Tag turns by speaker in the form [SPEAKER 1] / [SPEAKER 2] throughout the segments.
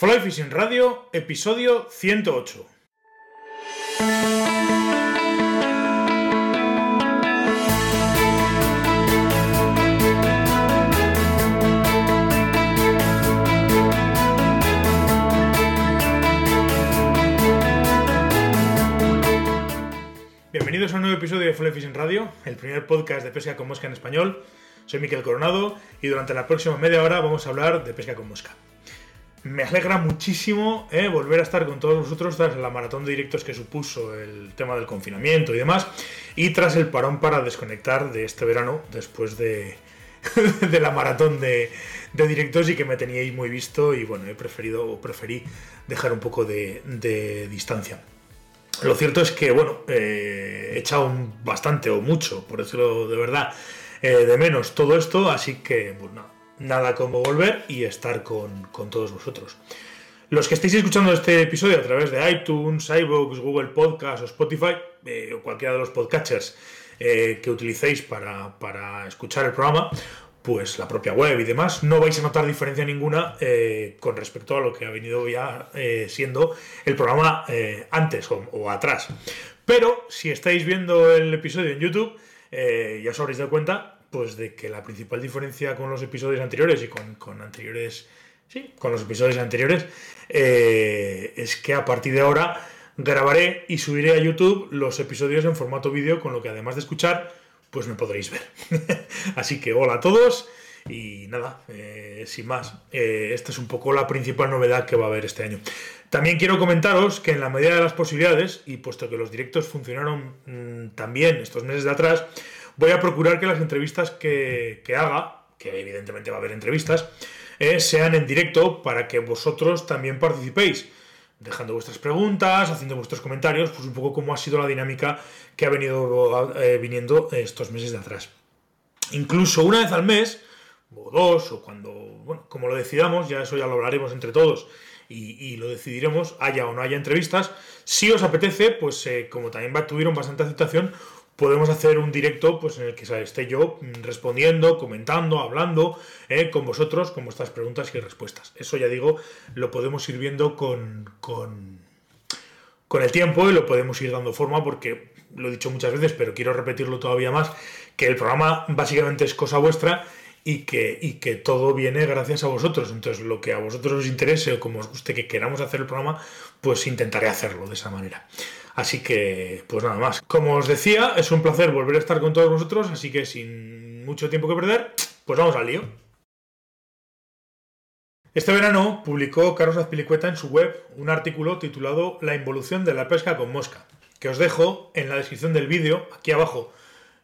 [SPEAKER 1] Fly Fishing Radio, episodio 108. Bienvenidos a un nuevo episodio de Fly Fishing Radio, el primer podcast de pesca con mosca en español. Soy Miquel Coronado y durante la próxima media hora vamos a hablar de pesca con mosca. Me alegra muchísimo eh, volver a estar con todos vosotros tras la maratón de directos que supuso el tema del confinamiento y demás, y tras el parón para desconectar de este verano después de, la maratón de, directos y que me teníais muy visto y bueno, he preferido o preferí dejar un poco de, de distancia. Lo cierto es que, bueno, eh, he echado bastante o mucho, por decirlo de verdad, eh, de menos todo esto, así que, pues nada, nada como volver y estar con, con, todos vosotros. Los que estéis escuchando este episodio a través de iTunes, iVoox, Google Podcast o Spotify, eh, o cualquiera de los podcatchers que utilicéis para, para escuchar el programa, pues la propia web y demás, no vais a notar diferencia ninguna eh, con respecto a lo que ha venido ya eh, siendo el programa eh, antes o, atrás. Pero si estáis viendo el episodio en YouTube, ya os habréis dado cuenta pues de que la principal diferencia con los episodios anteriores y con, con anteriores, sí, con los episodios anteriores es que a partir de ahora grabaré y subiré a YouTube los episodios en formato vídeo, con lo que además de escuchar pues me podréis ver. Así que hola a todos y nada, eh, sin más, eh, esta es un poco la principal novedad que va a haber este año. También quiero comentaros que en la medida de las posibilidades, y puesto que los directos funcionaron mmm, también estos meses de atrás, voy a procurar que las entrevistas que, haga, que evidentemente va a haber entrevistas, eh, sean en directo para que vosotros también participéis dejando vuestras preguntas, haciendo vuestros comentarios, pues un poco cómo ha sido la dinámica que ha venido eh, viniendo estos meses de atrás. Incluso una vez al mes, o dos, o cuando, bueno, como lo decidamos, ya eso ya lo hablaremos entre todos y, y lo decidiremos, haya o no haya entrevistas. Si os apetece, pues eh, como también tuvieron bastante aceptación, podemos hacer un directo pues, en el que esté yo respondiendo, comentando, hablando eh, con vosotros, con vuestras preguntas y respuestas. Eso ya digo, lo podemos ir viendo con, con, con, el tiempo y lo podemos ir dando forma porque lo he dicho muchas veces, pero quiero repetirlo todavía más, que el programa básicamente es cosa vuestra y que, y que todo viene gracias a vosotros. Entonces, lo que a vosotros os interese o como os guste que queramos hacer el programa, pues intentaré hacerlo de esa manera. Así que, pues nada más. Como os decía, es un placer volver a estar con todos vosotros, así que sin mucho tiempo que perder, pues vamos al lío. Este verano publicó Carlos Azpilicueta en su web un artículo titulado La involución de la pesca con mosca, que os dejo en la descripción del vídeo, aquí abajo,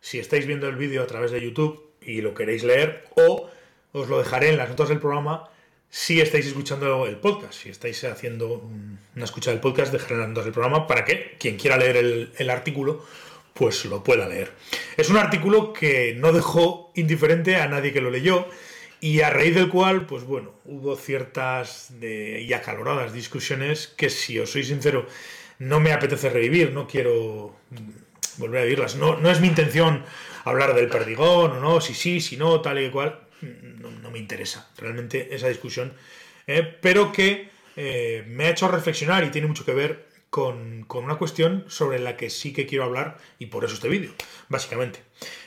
[SPEAKER 1] si estáis viendo el vídeo a través de YouTube y lo queréis leer, o os lo dejaré en las notas del programa si estáis escuchando el podcast, si estáis haciendo una escucha del podcast, dejaré las notas del programa para que quien quiera leer el, artículo, pues lo pueda leer. Es un artículo que no dejó indiferente a nadie que lo leyó y a raíz del cual, pues bueno, hubo ciertas y acaloradas discusiones que, si os soy sincero, no me apetece revivir, no quiero volver a vivirlas. No, no es mi intención hablar del perdigón o no, si sí, si no, tal y cual no, me interesa realmente esa discusión, eh, pero que eh, me ha hecho reflexionar y tiene mucho que ver con, con, una cuestión sobre la que sí que quiero hablar y por eso este vídeo, básicamente.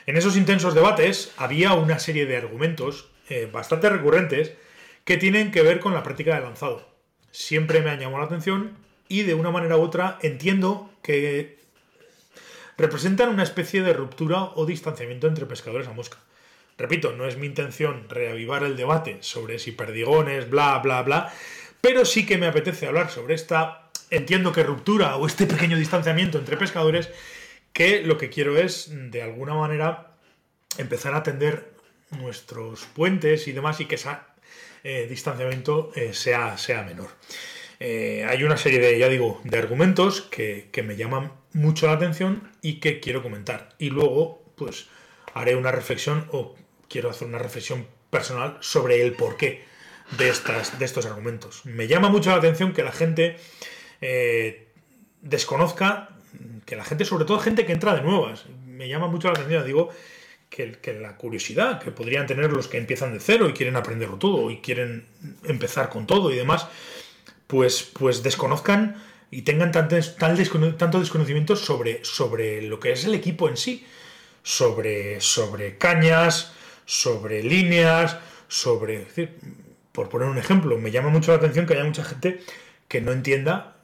[SPEAKER 1] En esos intensos debates había una serie de argumentos eh, bastante recurrentes que tienen que ver con la práctica de lanzado. Siempre me han llamado la atención y de una manera u otra entiendo que representan una especie de ruptura o distanciamiento entre pescadores a mosca. Repito, no es mi intención reavivar el debate sobre si perdigones, bla, bla, bla, pero sí que me apetece hablar sobre esta, entiendo que ruptura o este pequeño distanciamiento entre pescadores, que lo que quiero es, de alguna manera, empezar a tender nuestros puentes y demás y que ese eh, distanciamiento eh, sea, sea menor. Eh, hay una serie de, ya digo, de argumentos que, que me llaman mucho la atención y que quiero comentar. Y luego, pues, haré una reflexión o quiero hacer una reflexión personal sobre el porqué de, estas, de estos argumentos. Me llama mucho la atención que la gente eh, desconozca, que la gente, sobre todo gente que entra de nuevas, me llama mucho la atención, digo, que, que, la curiosidad que podrían tener los que empiezan de cero y quieren aprenderlo todo y quieren empezar con todo y demás, pues, pues desconozcan y tengan tanto, tanto desconocimiento sobre, sobre lo que es el equipo en sí, sobre, sobre cañas, sobre líneas, sobre... por poner un ejemplo, me llama mucho la atención que haya mucha gente que no entienda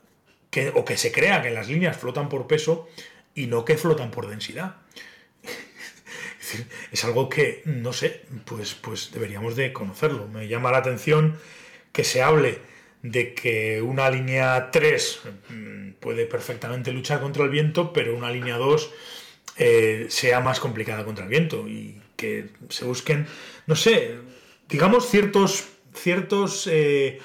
[SPEAKER 1] que, o que se crea que las líneas flotan por peso y no que flotan por densidad. es algo que, no sé, pues, pues deberíamos de conocerlo. Me llama la atención que se hable de que una línea 3 mm, puede perfectamente luchar contra el viento, pero una línea 2 eh, sea más complicada contra el viento que se busquen, no sé, digamos ciertos, ciertos eh,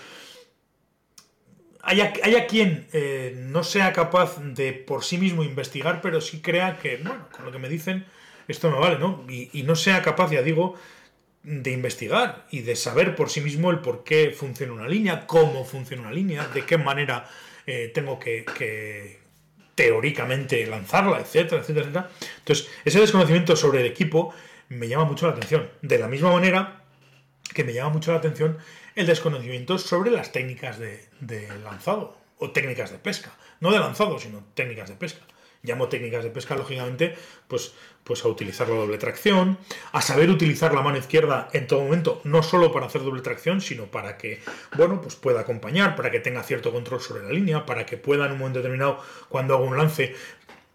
[SPEAKER 1] haya, quien eh, no sea capaz de por sí mismo investigar, pero sí crea que, bueno, con lo que me dicen, esto no vale, ¿no? Y, no sea capaz, ya digo, de investigar y de saber por sí mismo el por qué funciona una línea, cómo funciona una línea, de qué manera eh, tengo que, que, teóricamente lanzarla, etcétera, etcétera, etcétera. Entonces, ese desconocimiento sobre el equipo me llama mucho la atención. De la misma manera que me llama mucho la atención el desconocimiento sobre las técnicas de, lanzado o técnicas de pesca. No de lanzado, sino técnicas de pesca. Llamo técnicas de pesca, lógicamente, pues, pues a utilizar la doble tracción, a saber utilizar la mano izquierda en todo momento, no solo para hacer doble tracción, sino para que, bueno, pues pueda acompañar, para que tenga cierto control sobre la línea, para que pueda en un momento determinado, cuando haga un lance,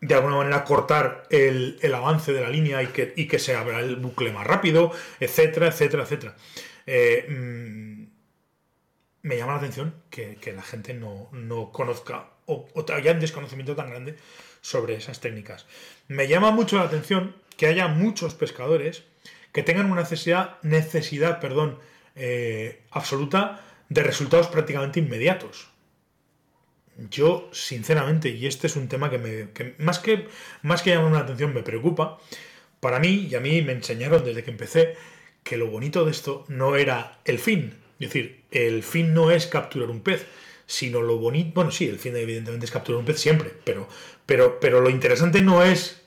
[SPEAKER 1] de alguna manera cortar el, avance de la línea y que, y que se abra el bucle más rápido, etcétera, etcétera, etcétera. Eh, mm, me llama la atención que, la gente no, conozca o, haya un desconocimiento tan grande sobre esas técnicas. Me llama mucho la atención que haya muchos pescadores que tengan una necesidad, necesidad perdón, eh, absoluta de resultados prácticamente inmediatos. Yo, sinceramente, y este es un tema que, me, más que más que llamar la atención me preocupa, para mí, y a mí me enseñaron desde que empecé, que lo bonito de esto no era el fin, es decir, el fin no es capturar un pez, sino lo bonito. Bueno, sí, el fin evidentemente es capturar un pez siempre, pero, pero, pero lo interesante no es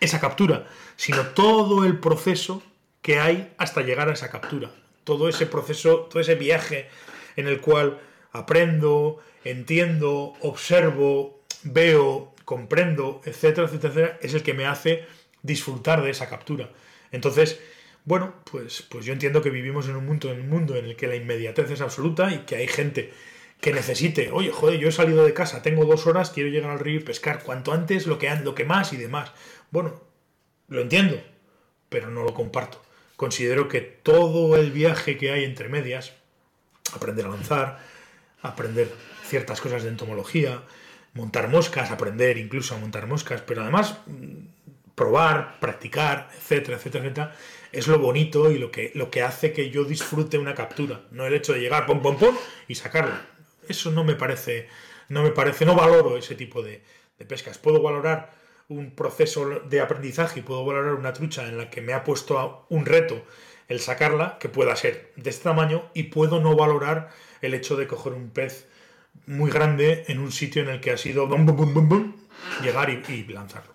[SPEAKER 1] esa captura, sino todo el proceso que hay hasta llegar a esa captura. Todo ese proceso, todo ese viaje en el cual aprendo, entiendo, observo, veo, comprendo, etcétera, etcétera, etcétera, es el que me hace disfrutar de esa captura. Entonces, bueno, pues, pues yo entiendo que vivimos en un mundo, en un mundo en el que la inmediatez es absoluta y que hay gente que necesite, oye, joder, yo he salido de casa, tengo dos horas, quiero llegar al río y pescar cuanto antes, lo que, lo que más y demás. Bueno, lo entiendo, pero no lo comparto. Considero que todo el viaje que hay entre medias, aprender a lanzar, aprender ciertas cosas de entomología, montar moscas, aprender incluso a montar moscas, pero además mm, probar, practicar, etcétera, etcétera, etcétera, es lo bonito y lo que, lo que hace que yo disfrute una captura, no el hecho de llegar pom pom pom y sacarla. Eso no me parece, no me parece, no valoro ese tipo de, pescas. Puedo valorar un proceso de aprendizaje y puedo valorar una trucha en la que me ha puesto un reto el sacarla, que pueda ser de este tamaño, y puedo no valorar el hecho de coger un pez muy grande en un sitio en el que ha sido llegar y, y lanzarlo.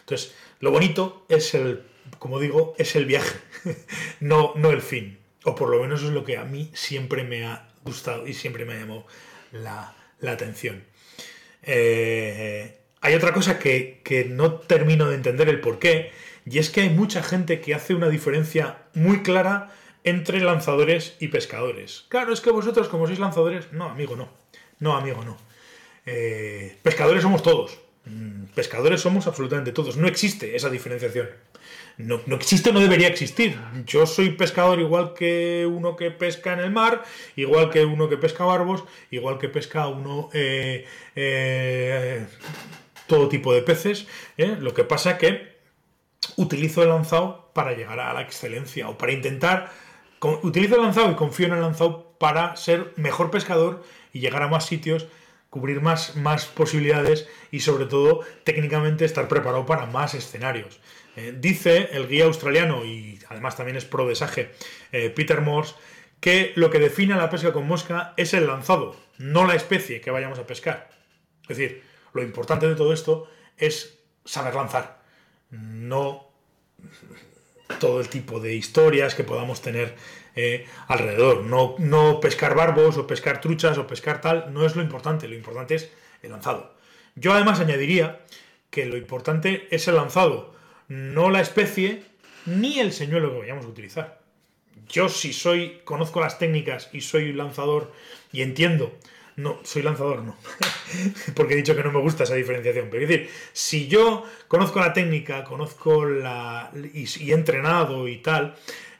[SPEAKER 1] Entonces, lo bonito es el como digo, es el viaje, no, no el fin. O por lo menos es lo que a mí siempre me ha gustado y siempre me ha llamado la, atención. Eh, hay otra cosa que, que, no termino de entender el por qué, y es que hay mucha gente que hace una diferencia muy clara entre lanzadores y pescadores. Claro, es que vosotros como sois lanzadores, no, amigo, no. No, amigo, no. Eh, pescadores somos todos. Mm, pescadores somos absolutamente todos. No existe esa diferenciación no, no existe, no debería existir. Yo soy pescador igual que uno que pesca en el mar, igual que uno que pesca barbos, igual que pesca uno eh, eh, todo tipo de peces. ¿eh? Lo que pasa que utilizo el lanzado para llegar a la excelencia o para intentar... utilizo el lanzado y confío en el lanzado para ser mejor pescador y llegar a más sitios cubrir más, más posibilidades y sobre todo técnicamente estar preparado para más escenarios. Eh, dice el guía australiano, y además también es pro desaje, eh, Peter Morse, que lo que define la pesca con mosca es el lanzado, no la especie que vayamos a pescar. Es decir, lo importante de todo esto es saber lanzar, no todo el tipo de historias que podamos tener eh, alrededor. No, no pescar barbos o pescar truchas o pescar tal, no es lo importante, lo importante es el lanzado. Yo además añadiría que lo importante es el lanzado, no la especie ni el señuelo que vayamos a utilizar. Yo si soy, conozco las técnicas y soy lanzador y entiendo no, soy lanzador, no. Porque he dicho que no me gusta esa diferenciación. Pero es decir, si yo conozco la técnica, conozco la. y, he entrenado y tal,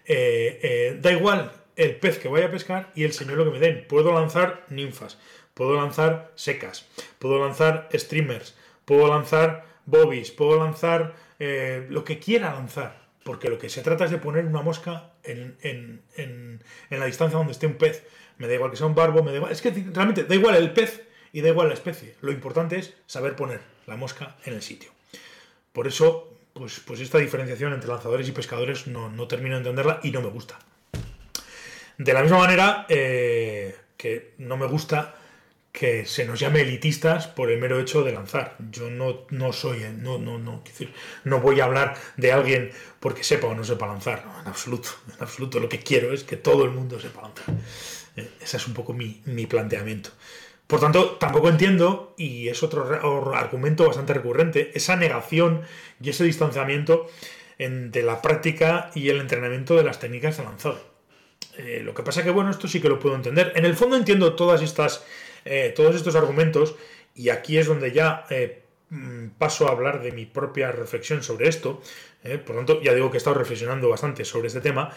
[SPEAKER 1] eh, eh, da igual el pez que vaya a pescar y el señuelo que me den. Puedo lanzar ninfas, puedo lanzar secas, puedo lanzar streamers, puedo lanzar bobbies, puedo lanzar eh, lo que quiera lanzar. Porque lo que se trata es de poner una mosca en, en la distancia donde esté un pez me da igual que sea un barbo, me da igual. Es que realmente da igual el pez y da igual la especie. Lo importante es saber poner la mosca en el sitio. Por eso, pues, pues esta diferenciación entre lanzadores y pescadores no, termino de entenderla y no me gusta. De la misma manera eh, que no me gusta que se nos llame elitistas por el mero hecho de lanzar. Yo no, no soy, no, no, no, decir, no voy a hablar de alguien porque sepa o no sepa lanzar, en absoluto, en absoluto. Lo que quiero es que todo el mundo sepa lanzar. Eh, ese es un poco mi, planteamiento. Por tanto, tampoco entiendo, y es otro argumento bastante recurrente, esa negación y ese distanciamiento entre la práctica y el entrenamiento de las técnicas de lanzado. Eh, lo que pasa que, bueno, esto sí que lo puedo entender. En el fondo entiendo todas estas, eh, todos estos argumentos, y aquí es donde ya mm, paso a hablar de mi propia reflexión sobre esto. por tanto, ya digo que he estado reflexionando bastante sobre este tema,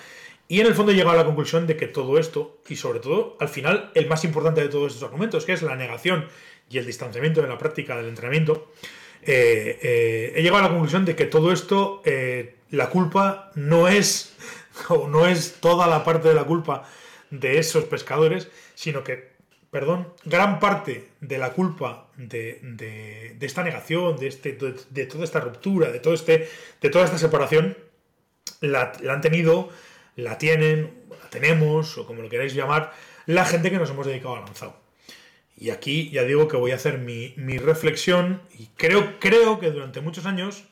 [SPEAKER 1] y en el fondo he llegado a la conclusión de que todo esto, y sobre todo, al final, el más importante de todos estos argumentos, que es la negación y el distanciamiento de la práctica del entrenamiento, eh, eh, he llegado a la conclusión de que todo esto, eh, la culpa no es, no es toda la parte de la culpa de esos pescadores, sino que, perdón, gran parte de la culpa de, esta negación, de, este, de, toda esta ruptura, de, todo este, de toda esta separación, la han tenido la tienen, la tenemos, o como lo queráis llamar, la gente que nos hemos dedicado a lanzado. Y aquí ya digo que voy a hacer mi, reflexión y creo, creo que durante muchos años,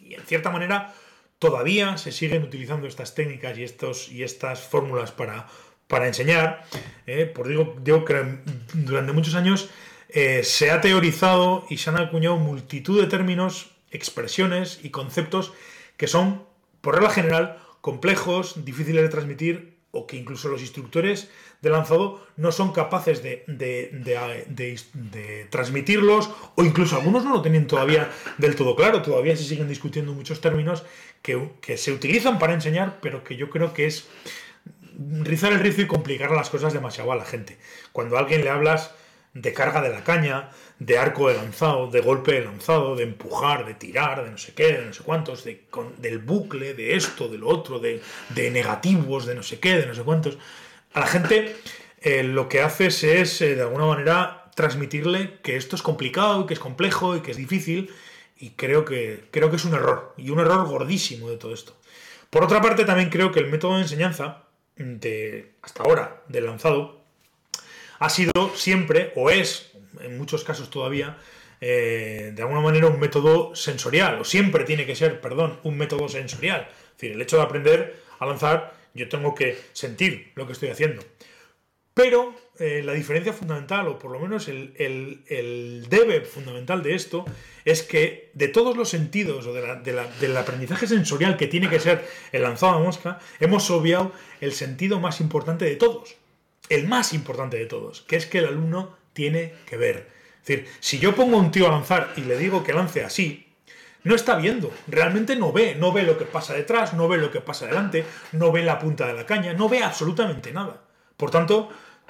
[SPEAKER 1] y en cierta manera, todavía se siguen utilizando estas técnicas y, estos, y estas fórmulas para, para enseñar. Eh, por digo, digo que durante muchos años eh, se ha teorizado y se han acuñado multitud de términos, expresiones y conceptos que son, por regla general, complejos, difíciles de transmitir o que incluso los instructores de lanzado no son capaces de, transmitirlos o incluso algunos no lo tienen todavía del todo claro, todavía se siguen discutiendo muchos términos que se utilizan para enseñar, pero que yo creo que es rizar el rizo y complicar las cosas demasiado a la gente. Cuando a alguien le hablas de carga de la caña, de arco de lanzado, de golpe de lanzado, de empujar, de tirar, de no sé qué, de no sé cuántos, de, del bucle, de esto, de lo otro, de, negativos, de no sé qué, de no sé cuántos. A la gente eh, lo que haces es, eh, de alguna manera, transmitirle que esto es complicado, que es complejo y que es difícil. Y creo que, creo que es un error, y un error gordísimo de todo esto. Por otra parte, también creo que el método de enseñanza, de, hasta ahora, del lanzado, ha sido siempre, o es, en muchos casos todavía, eh, de alguna manera un método sensorial, o siempre tiene que ser, perdón, un método sensorial. Es decir, el hecho de aprender a lanzar, yo tengo que sentir lo que estoy haciendo. Pero eh, la diferencia fundamental, o por lo menos el, el, debe fundamental de esto, es que de todos los sentidos, o del aprendizaje sensorial que tiene que ser el lanzado a mosca, hemos obviado el sentido más importante de todos, el más importante de todos, que es que el alumno tiene que ver. Es decir, si yo pongo a un tío a lanzar y le digo que lance así, no está viendo, realmente no ve, no ve lo que pasa detrás, no ve lo que pasa delante, no ve la punta de la caña, no ve absolutamente nada. Por tanto,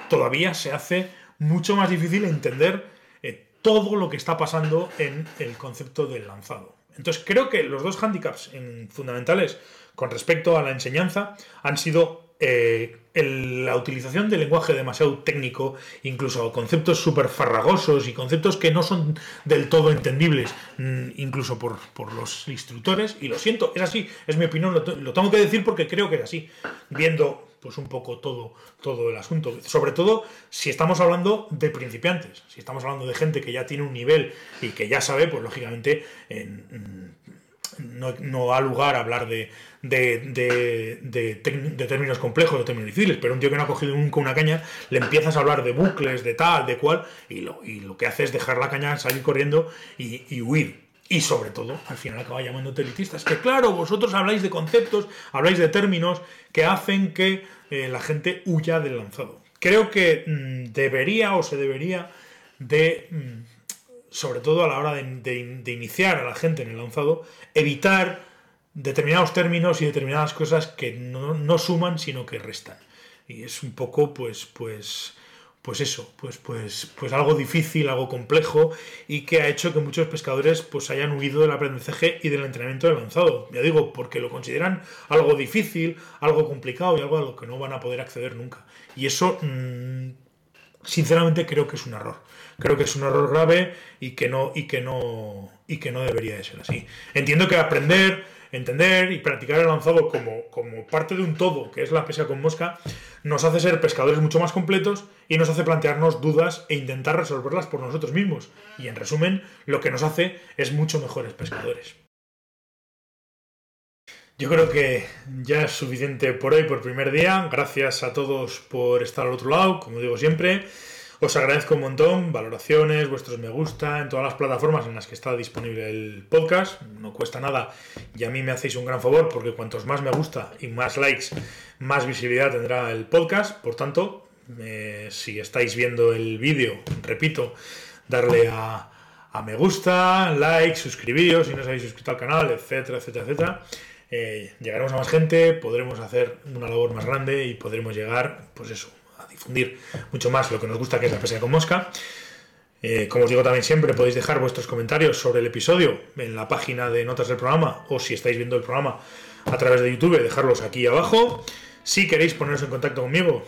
[SPEAKER 1] todavía se hace mucho más difícil entender eh, todo lo que está pasando en el concepto del lanzado. Entonces creo que los dos hándicaps fundamentales con respecto a la enseñanza han sido eh, la utilización del lenguaje demasiado técnico, incluso conceptos súper farragosos y conceptos que no son del todo entendibles, mm, incluso por, los instructores, y lo siento, es así, es mi opinión, lo, tengo que decir porque creo que es así, viendo pues un poco todo, todo el asunto. Sobre todo si estamos hablando de principiantes, si estamos hablando de gente que ya tiene un nivel y que ya sabe, pues lógicamente, en, no, no, ha lugar a hablar de, de, de, términos complejos, de términos difíciles, pero un tío que no ha cogido nunca una caña, le empiezas a hablar de bucles, de tal, de cual, y lo, y lo que hace es dejar la caña, salir corriendo y, huir. Y sobre todo, al final acaba llamándote elitistas. Que claro, vosotros habláis de conceptos, habláis de términos que hacen que eh, la gente huya del lanzado. Creo que mm, debería o se debería de... Mm, sobre todo a la hora de, iniciar a la gente en el lanzado, evitar determinados términos y determinadas cosas que no, suman, sino que restan. Y es un poco, pues, pues, pues eso, pues, pues, pues algo difícil, algo complejo y que ha hecho que muchos pescadores pues hayan huido del aprendizaje y del entrenamiento del lanzado. Ya digo, porque lo consideran algo difícil, algo complicado y algo a lo que no van a poder acceder nunca. Y eso, mm, sinceramente, creo que es un error creo que es un error grave y que no, y que no, y que no debería de ser así. Entiendo que aprender, entender y practicar el lanzado como, como parte de un todo, que es la pesca con mosca, nos hace ser pescadores mucho más completos y nos hace plantearnos dudas e intentar resolverlas por nosotros mismos. Y en resumen, lo que nos hace es mucho mejores pescadores. Yo creo que ya es suficiente por hoy, por primer día. Gracias a todos por estar al otro lado, como digo siempre. Os agradezco un montón, valoraciones, vuestros me gusta en todas las plataformas en las que está disponible el podcast. No cuesta nada y a mí me hacéis un gran favor porque cuantos más me gusta y más likes, más visibilidad tendrá el podcast. Por tanto, si estáis viendo el vídeo, repito, darle a, me gusta, like, suscribiros si no os habéis suscrito al canal, etcétera, etcétera, etcétera. Eh, llegaremos a más gente, podremos hacer una labor más grande y podremos llegar, pues eso, difundir mucho más lo que nos gusta, que es la pesca con mosca. Eh, como os digo también siempre, podéis dejar vuestros comentarios sobre el episodio en la página de notas del programa o si estáis viendo el programa a través de YouTube, dejarlos aquí abajo. Si queréis poneros en contacto conmigo,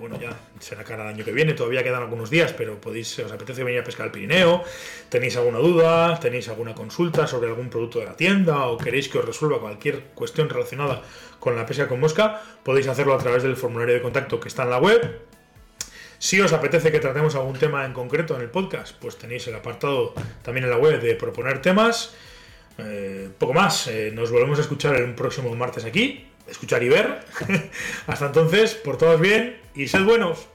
[SPEAKER 1] bueno, ya será cara el año que viene, todavía quedan algunos días, pero podéis, os apetece venir a pescar al Pirineo, tenéis alguna duda, tenéis alguna consulta sobre algún producto de la tienda o queréis que os resuelva cualquier cuestión relacionada con la pesca con mosca, podéis hacerlo a través del formulario de contacto que está en la web. Si os apetece que tratemos algún tema en concreto en el podcast, pues tenéis el apartado también en la web de proponer temas. Eh, poco más, eh, nos volvemos a escuchar el próximo martes aquí, escuchar y ver. Hasta entonces, por todos bien y sed buenos.